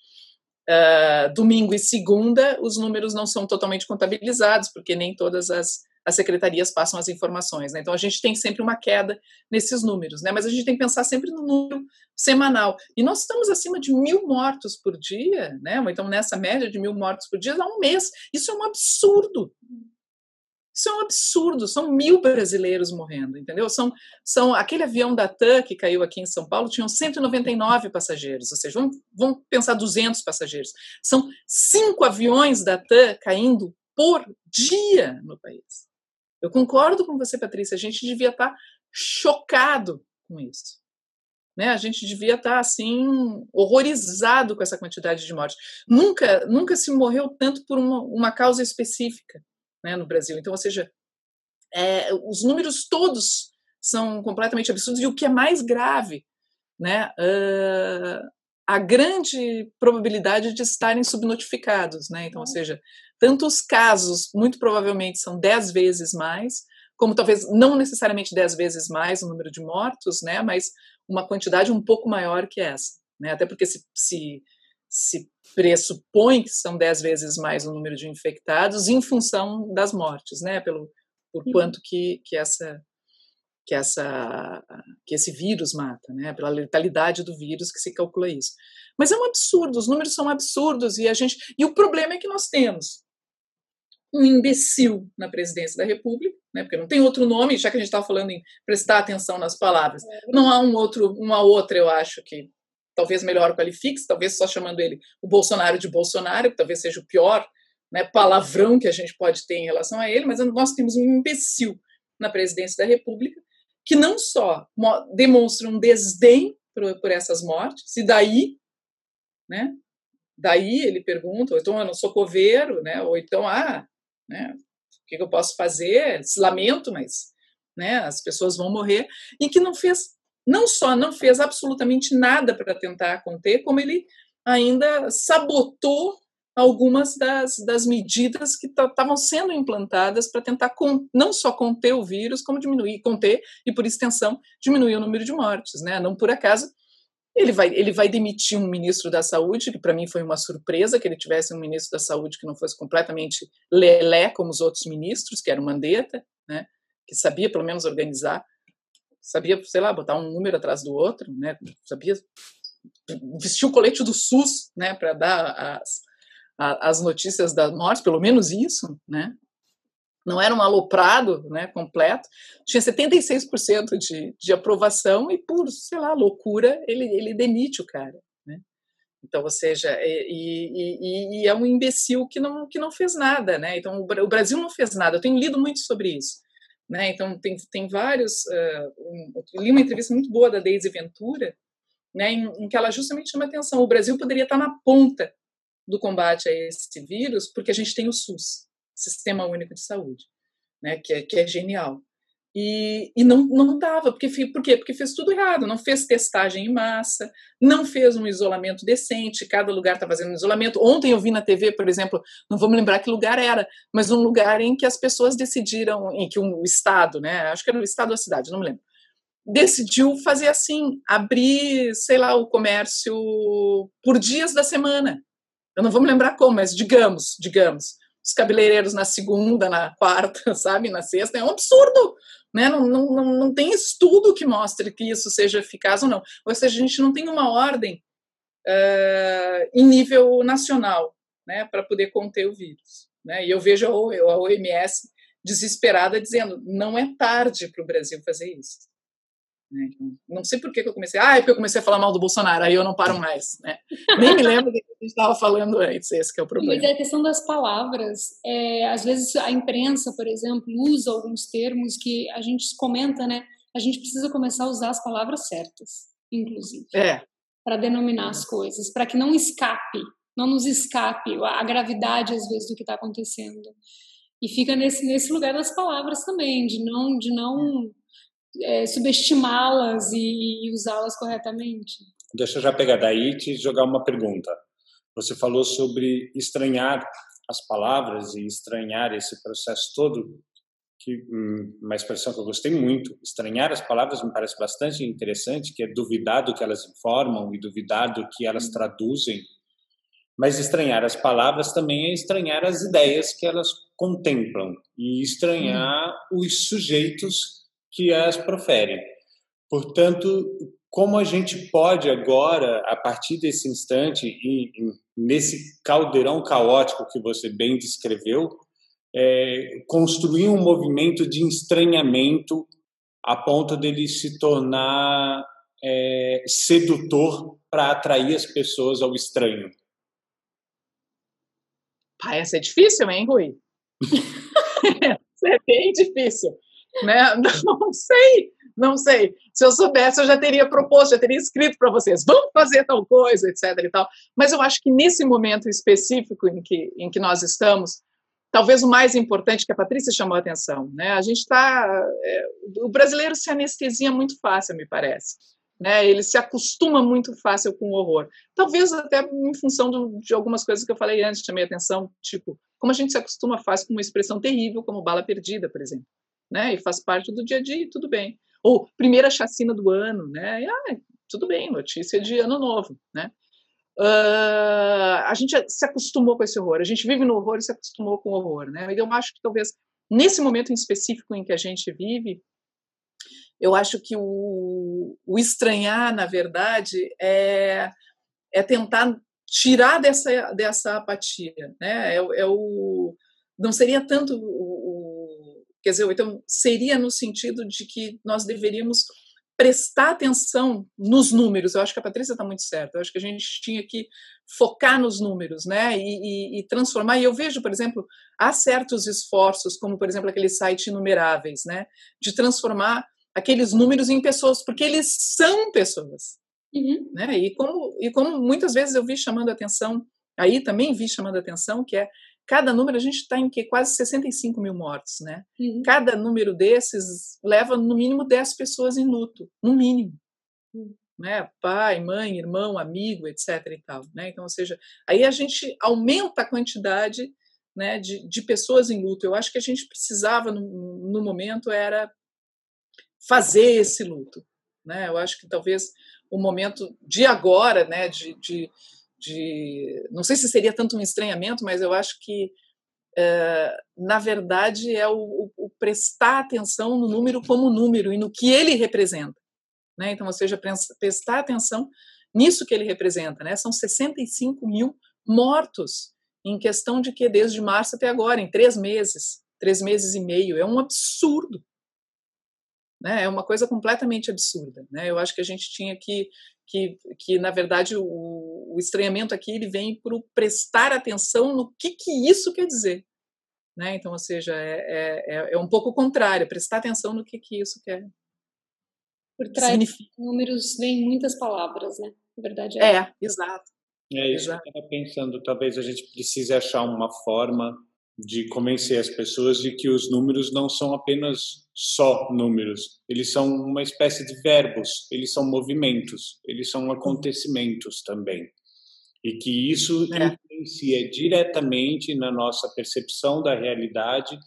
S3: uh, domingo e segunda os números não são totalmente contabilizados, porque nem todas as, as secretarias passam as informações. Né? Então, a gente tem sempre uma queda nesses números, né? mas a gente tem que pensar sempre no número semanal. E nós estamos acima de mil mortos por dia, né? então nessa média de mil mortos por dia há um mês. Isso é um absurdo. Isso é um absurdo, são mil brasileiros morrendo, entendeu? São, são aquele avião da TAM que caiu aqui em São Paulo, tinham 199 passageiros, ou seja, vamos, vamos pensar 200 passageiros. São cinco aviões da TAM caindo por dia no país. Eu concordo com você, Patrícia, a gente devia estar chocado com isso. Né? A gente devia estar assim horrorizado com essa quantidade de mortes. Nunca, nunca se morreu tanto por uma, uma causa específica né, no Brasil. Então, ou seja, é, os números todos são completamente absurdos e o que é mais grave, né, uh, a grande probabilidade de estarem subnotificados, né? Então, ou seja, tanto os casos, muito provavelmente, são dez vezes mais, como talvez não necessariamente dez vezes mais o número de mortos, né? Mas uma quantidade um pouco maior que essa, né? Até porque se, se se pressupõe que são dez vezes mais o número de infectados em função das mortes, né? Pelo por quanto que, que essa que essa que esse vírus mata, né? Pela letalidade do vírus que se calcula isso. Mas é um absurdo, os números são absurdos e a gente e o problema é que nós temos um imbecil na presidência da República, né? Porque não tem outro nome, já que a gente estava falando em prestar atenção nas palavras. É. Não há um outro, uma outra, eu acho que talvez melhor qualifique, talvez só chamando ele o Bolsonaro de Bolsonaro, que talvez seja o pior né, palavrão que a gente pode ter em relação a ele, mas nós temos um imbecil na presidência da República que não só demonstra um desdém por, por essas mortes, e daí, né, daí ele pergunta, ou então eu não sou coveiro, né, ou então, ah, né, o que eu posso fazer? Lamento, mas né, as pessoas vão morrer, e que não fez não só não fez absolutamente nada para tentar conter, como ele ainda sabotou algumas das, das medidas que estavam sendo implantadas para tentar con, não só conter o vírus, como diminuir, conter e, por extensão, diminuir o número de mortes. Né? Não por acaso, ele vai, ele vai demitir um ministro da saúde, que para mim foi uma surpresa que ele tivesse um ministro da saúde que não fosse completamente lelé como os outros ministros, que era o Mandetta, né? que sabia pelo menos organizar sabia, sei lá, botar um número atrás do outro, né? Sabia vestir o colete do SUS, né, para dar as, as notícias da morte, pelo menos isso, né? Não era um aloprado, né, completo. Tinha 76% de, de aprovação e por, sei lá, loucura, ele, ele demite o cara, né? Então, ou seja, e, e, e, é um imbecil que não, que não fez nada, né? Então, o Brasil não fez nada. Eu tenho lido muito sobre isso, né? Então, tem, tem vários... Uh, um, li uma entrevista muito boa da Deise Ventura, né, em, em, que ela justamente chama atenção. O Brasil poderia estar na ponta do combate a esse vírus, porque a gente tem o SUS, Sistema Único de Saúde, né, que, é, que é genial. E, e não não dava, porque por quê? Porque fez tudo errado, não fez testagem em massa, não fez um isolamento decente, cada lugar está fazendo um isolamento. Ontem eu vi na TV, por exemplo, não vou me lembrar que lugar era, mas um lugar em que as pessoas decidiram, em que um, estado, né, acho que era o estado ou a cidade, não me lembro, decidiu fazer assim, abrir, sei lá, o comércio por dias da semana. Eu não vou me lembrar como, mas digamos, digamos, os cabeleireiros na segunda, na quarta, sabe, na sexta, é um absurdo, né? Não, não, não, não tem estudo que mostre que isso seja eficaz ou não. Ou seja, a gente não tem uma ordem uh, em nível nacional, né, para poder conter o vírus. Né? E eu vejo a OMS desesperada dizendo não é tarde para o Brasil fazer isso. Né? Não sei por que, eu comecei. Ah, é porque eu comecei a falar mal do Bolsonaro, aí eu não paro mais. Né? Nem me lembro do que a gente estava falando antes, esse que é o problema.
S1: Mas é a questão das palavras. É, às vezes a imprensa, por exemplo, usa alguns termos que a gente comenta, né? A gente precisa começar a usar as palavras certas, inclusive.
S3: É.
S1: Para denominar as coisas, para que não escape, não nos escape a gravidade, às vezes, do que está acontecendo. E fica nesse, nesse lugar das palavras também, de não, de não é, subestimá-las e, e usá-las corretamente.
S2: Deixa eu já pegar daí e te jogar uma pergunta. Você falou sobre estranhar as palavras e estranhar esse processo todo, que hum, uma expressão que eu gostei muito. Estranhar as palavras me parece bastante interessante, que é duvidar do que elas informam e duvidar do que elas traduzem. Mas estranhar as palavras também é estranhar as ideias que elas contemplam e estranhar hum. os sujeitos que as proferem. Portanto, como a gente pode agora, a partir desse instante, e, nesse caldeirão caótico que você bem descreveu, é, construir um movimento de estranhamento a ponto dele se tornar é, sedutor para atrair as pessoas ao estranho?
S3: Pai, essa é difícil, hein, Rui? É bem difícil né? Não sei, não sei. Se eu soubesse, eu já teria proposto, já teria escrito para vocês, vamos fazer tal coisa, etc. e tal. Mas eu acho que nesse momento específico em que, em que nós estamos, talvez o mais importante que a Patrícia chamou a atenção, né? A gente está, é, o brasileiro se anestesia muito fácil, me parece. Né, ele se acostuma muito fácil com o horror. Talvez até em função de, de algumas coisas que eu falei antes, chamei a atenção, tipo, como a gente se acostuma fácil com uma expressão terrível como bala perdida, por exemplo né? E faz parte do dia a dia, tudo bem. Ou primeira chacina do ano, né? E, ah, tudo bem, notícia de ano novo, né? Uh, a gente se acostumou com esse horror, a gente vive no horror e se acostumou com o horror, né? Eu acho que talvez nesse momento em específico em que a gente vive, eu acho que o, o estranhar, na verdade, é, é tentar tirar dessa, dessa apatia, né? É, é o, não seria tanto Quer dizer, então seria no sentido de que nós deveríamos prestar atenção nos números. Eu acho que a Patrícia está muito certa. Eu acho que a gente tinha que focar nos números, né? E, e, e, transformar. E eu vejo, por exemplo, há certos esforços, como por exemplo aquele site Inumeráveis, né? De transformar aqueles números em pessoas, porque eles são pessoas. Uhum. Né? E, como, e como muitas vezes eu vi chamando a atenção, aí também vi chamando a atenção, que é Cada número, a gente está em que? Quase 65 mil mortos, né? Uhum. Cada número desses leva no mínimo 10 pessoas em luto, no mínimo. Uhum. Né? Pai, mãe, irmão, amigo, etc. e tal. Né? Então, ou seja, aí a gente aumenta a quantidade né, de, de pessoas em luto. Eu acho que a gente precisava, no, no momento, era fazer esse luto. Né? Eu acho que talvez o momento de agora, né, de, de de não sei se seria tanto um estranhamento, mas eu acho que é, na verdade é o, o, prestar atenção no número como número e no que ele representa, né? Então, ou seja, prestar atenção nisso que ele representa, né? São 65 mil mortos em questão de que desde março até agora, em três meses, três meses e meio, é um absurdo, Né? É uma coisa completamente absurda. Né? Eu acho que a gente tinha que, que, que na verdade, o, o estranhamento aqui ele vem para prestar atenção no que, que isso quer dizer. Né? Então, ou seja, é, é, é, é um pouco o contrário, prestar atenção no que, que isso quer.
S1: Por trás significa. números vem muitas palavras, né? Na verdade
S3: é. É, exato.
S2: É isso exato. que eu estava pensando. Talvez a gente precise achar uma forma de convencer as pessoas de que os números não são apenas só números, eles são uma espécie de verbos, eles são movimentos, eles são acontecimentos também. E que isso é. influencia diretamente na nossa percepção da realidade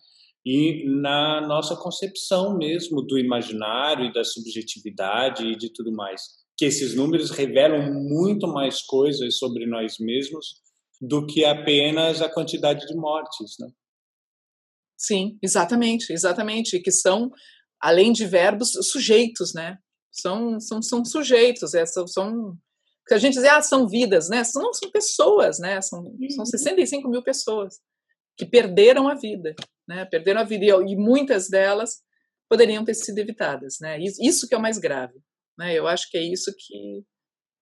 S2: e na nossa concepção mesmo do imaginário e da subjetividade e de tudo mais. Que esses números revelam muito mais coisas sobre nós mesmos do que apenas a quantidade de mortes, né?
S3: Sim, exatamente, exatamente, que são além de verbos sujeitos, né? São são, são sujeitos, é, são, são que a gente diz, ah, são vidas, né? São, não, são pessoas, né? São, são 65 uhum. mil pessoas que perderam a vida, né? Perderam a vida e, e muitas delas poderiam ter sido evitadas, né? Isso que é o mais grave, né? Eu acho que é isso que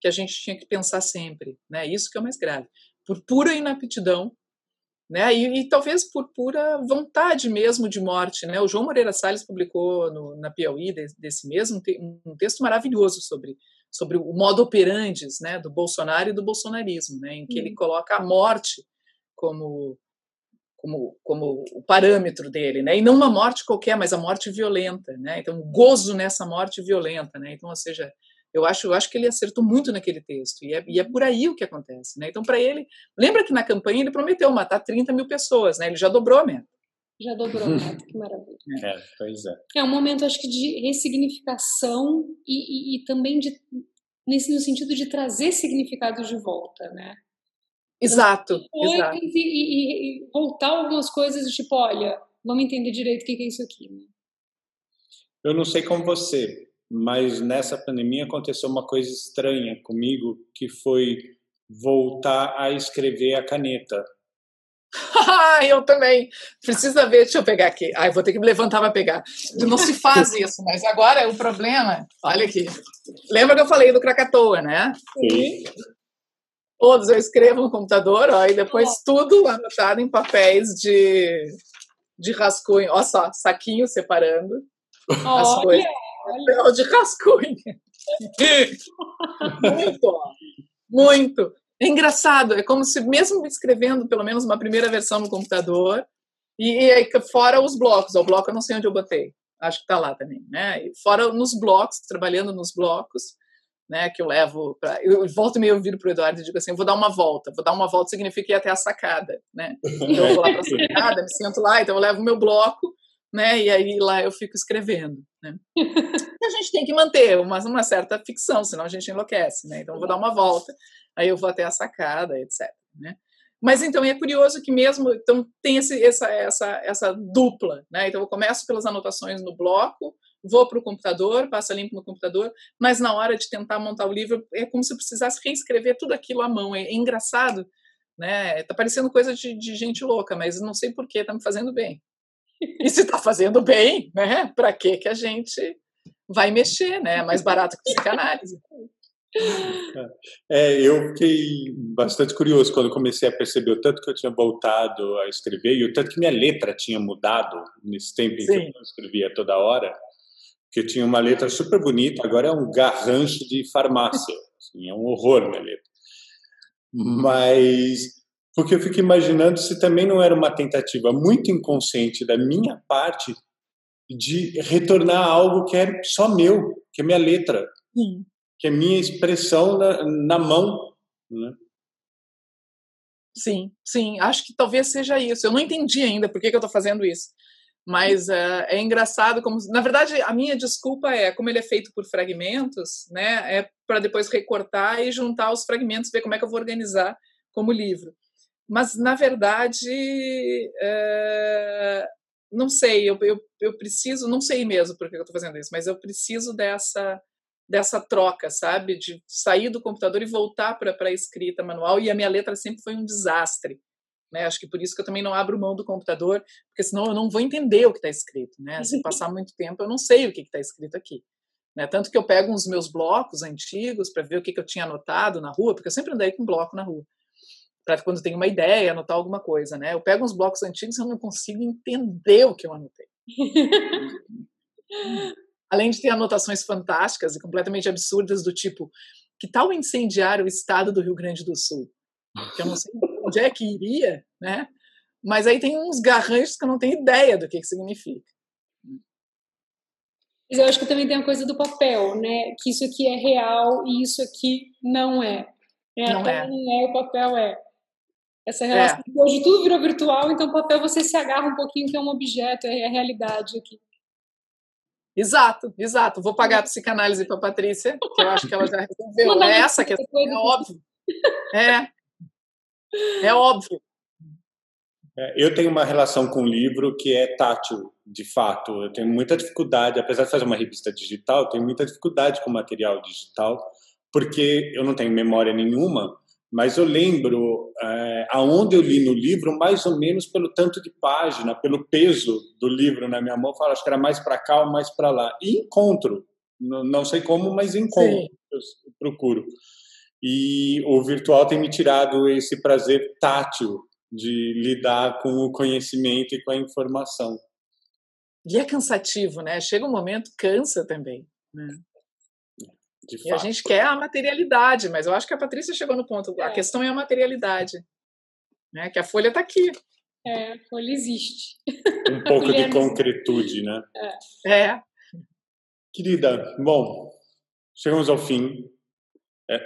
S3: que a gente tinha que pensar sempre, né? Isso que é o mais grave por pura inaptidão, né? E, e, talvez por pura vontade mesmo de morte, né? O João Moreira Salles publicou no, na Piauí desse, desse mesmo um, um texto maravilhoso sobre sobre o modo operandes, né, do Bolsonaro e do bolsonarismo, né, em que ele uhum. coloca a morte como como, como o parâmetro dele, né? E não uma morte qualquer, mas a morte violenta, né? Então, gozo nessa morte violenta, né? Então, ou seja, eu acho, eu acho que ele acertou muito naquele texto, e é, e é por aí o que acontece. Né? Então, para ele, lembra que na campanha ele prometeu matar 30 mil pessoas, né? ele já dobrou a meta.
S1: Já dobrou a meta, que maravilha.
S2: É, pois é.
S1: É um momento, acho que, de ressignificação e, e, e também de, nesse, no sentido de trazer significados de volta, né?
S3: Exato, então, exato.
S1: E, e, e, voltar algumas coisas, tipo, olha, vamos entender direito o que é isso aqui. Né?
S2: Eu não sei como você, mas nessa pandemia aconteceu uma coisa estranha comigo, que foi voltar a escrever a caneta.
S3: eu também. Precisa ver, deixa eu pegar aqui. Ai, vou ter que me levantar para pegar. Não se faz isso, mas agora é o problema. Olha aqui. Lembra que eu falei do Krakatoa, né?
S2: Sim.
S3: Todos eu escrevo no computador, ó, e depois tudo anotado em papéis de, de rascunho. Olha só, saquinho separando
S1: Olha. as coisas
S3: papel de rascunho. muito, muito. É engraçado, é como se mesmo escrevendo pelo menos uma primeira versão no computador, e, e fora os blocos, o bloco eu não sei onde eu botei, acho que está lá também, né? E fora nos blocos, trabalhando nos blocos, né, que eu levo para. Eu volto e meio viro para o Eduardo e digo assim: vou dar uma volta. Vou dar uma volta significa ir até a sacada, né? Então eu vou lá para a sacada, me sento lá, então eu levo o meu bloco né? E aí lá eu fico escrevendo, né? a gente tem que manter uma, uma certa ficção, senão a gente enlouquece, né? Então eu vou dar uma volta, aí eu vou até a sacada, etc. Né? Mas então é curioso que mesmo então tem esse, essa, essa, essa dupla, né? Então eu começo pelas anotações no bloco, vou para o computador, passo limpo no computador, mas na hora de tentar montar o livro é como se eu precisasse reescrever tudo aquilo à mão. É, é engraçado, né? Tá parecendo coisa de, de gente louca, mas não sei por que tá me fazendo bem. E se está fazendo bem, né? Para que que a gente vai mexer, né? É mais barato que psicanálise.
S2: É, eu fiquei bastante curioso quando comecei a perceber o tanto que eu tinha voltado a escrever e o tanto que minha letra tinha mudado nesse tempo em Sim. que eu escrevia toda hora. Que eu tinha uma letra super bonita, agora é um garrancho de farmácia. Assim, é um horror minha letra. Mas porque eu fico imaginando se também não era uma tentativa muito inconsciente da minha parte de retornar algo que é só meu, que é minha letra,
S3: Sim.
S2: que é minha expressão na, na mão. Né?
S3: Sim, sim, acho que talvez seja isso. Eu não entendi ainda por que, que eu estou fazendo isso. Mas uh, é engraçado como. Na verdade, a minha desculpa é, como ele é feito por fragmentos, né? É para depois recortar e juntar os fragmentos, ver como é que eu vou organizar como livro. Mas, na verdade, é, não sei, eu, eu, eu preciso, não sei mesmo por que eu estou fazendo isso, mas eu preciso dessa dessa troca, sabe? De sair do computador e voltar para a escrita manual. E a minha letra sempre foi um desastre. Né? Acho que por isso que eu também não abro mão do computador, porque senão eu não vou entender o que está escrito. Né? Se passar muito tempo, eu não sei o que está escrito aqui. Né? Tanto que eu pego uns meus blocos antigos para ver o que, que eu tinha anotado na rua, porque eu sempre andei com bloco na rua, para quando tem uma ideia, anotar alguma coisa. Né? Eu pego uns blocos antigos e eu não consigo entender o que eu anotei. Além de ter anotações fantásticas e completamente absurdas, do tipo: que tal incendiar o estado do Rio Grande do Sul? Que eu não sei onde é que iria, né? Mas aí tem uns garranchos que eu não tenho ideia do que, que significa.
S1: Mas eu acho que também tem a coisa do papel, né? Que isso aqui é real e isso aqui não é.
S3: é não é.
S1: Não é, o papel é. Essa relação. É. Hoje tudo virou virtual, então o papel você se agarra um pouquinho que é um objeto, é a realidade aqui.
S3: Exato, exato. Vou pagar a psicanálise para Patrícia, que eu acho que ela já resolveu. É essa questão, é óbvio. É, é óbvio.
S2: É, eu tenho uma relação com o livro que é tátil, de fato. Eu tenho muita dificuldade, apesar de fazer uma revista digital, eu tenho muita dificuldade com material digital, porque eu não tenho memória nenhuma, mas eu lembro é, aonde eu li no livro, mais ou menos pelo tanto de página, pelo peso do livro na minha mão, falo, acho que era mais para cá ou mais para lá. E encontro, não, não sei como, mas encontro, eu procuro. E o virtual tem me tirado esse prazer tátil de lidar com o conhecimento e com a informação.
S3: E é cansativo, né? Chega um momento, cansa também. Né? E a gente quer a materialidade, mas eu acho que a Patrícia chegou no ponto. É. A questão é a materialidade. Né? Que a folha está aqui.
S1: É, a folha existe.
S2: Um pouco de concretude, né?
S3: É. é.
S2: Querida, bom, chegamos ao fim. É,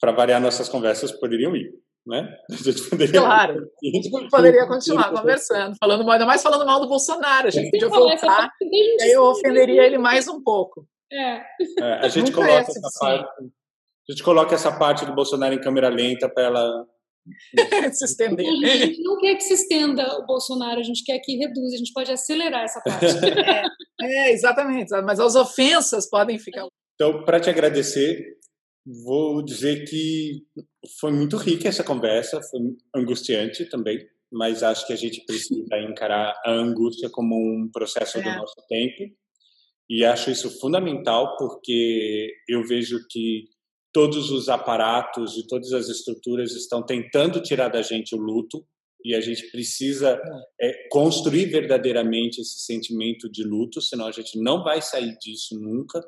S2: Para variar, nossas conversas poderiam ir né?
S3: A gente poderia... Claro, a gente poderia continuar conversando, falando mal, ainda mais falando mal do Bolsonaro, a gente podia voltar, e aí eu ofenderia ele mais um pouco.
S1: É.
S2: é a gente coloca essa parte, a gente coloca essa parte do Bolsonaro em câmera lenta para ela
S3: se estender.
S1: A gente não quer que se estenda o Bolsonaro, a gente quer que reduza, a gente pode acelerar essa parte.
S3: é, é exatamente, mas as ofensas podem ficar.
S2: Então, para te agradecer, vou dizer que foi muito rica essa conversa, foi angustiante também, mas acho que a gente precisa encarar a angústia como um processo é. do nosso tempo. E acho isso fundamental porque eu vejo que todos os aparatos e todas as estruturas estão tentando tirar da gente o luto e a gente precisa é, construir verdadeiramente esse sentimento de luto, senão a gente não vai sair disso nunca.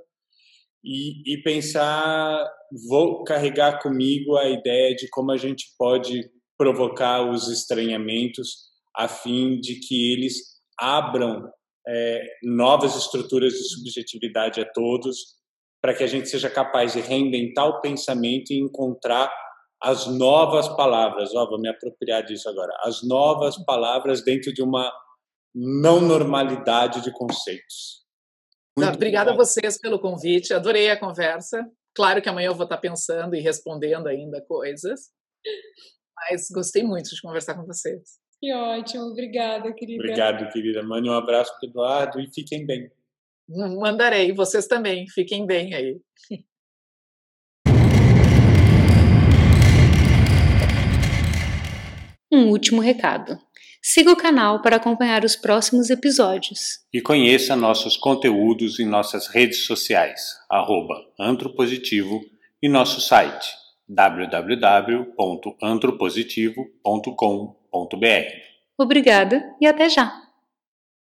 S2: E, e pensar, vou carregar comigo a ideia de como a gente pode provocar os estranhamentos a fim de que eles abram é, novas estruturas de subjetividade a todos, para que a gente seja capaz de reinventar o pensamento e encontrar as novas palavras. Ó, vou me apropriar disso agora. As novas palavras dentro de uma não normalidade de conceitos.
S3: Muito Obrigada a vocês pelo convite, adorei a conversa. Claro que amanhã eu vou estar pensando e respondendo ainda coisas, mas gostei muito de conversar com vocês.
S1: Que ótimo, obrigada, querida.
S2: Obrigado, querida. Mande um abraço para Eduardo e fiquem bem.
S3: Mandarei, vocês também, fiquem bem aí.
S1: Um último recado. Siga o canal para acompanhar os próximos episódios.
S2: E conheça nossos conteúdos em nossas redes sociais, arroba antropositivo e nosso site www.antropositivo.com.br.
S1: Obrigada e até já!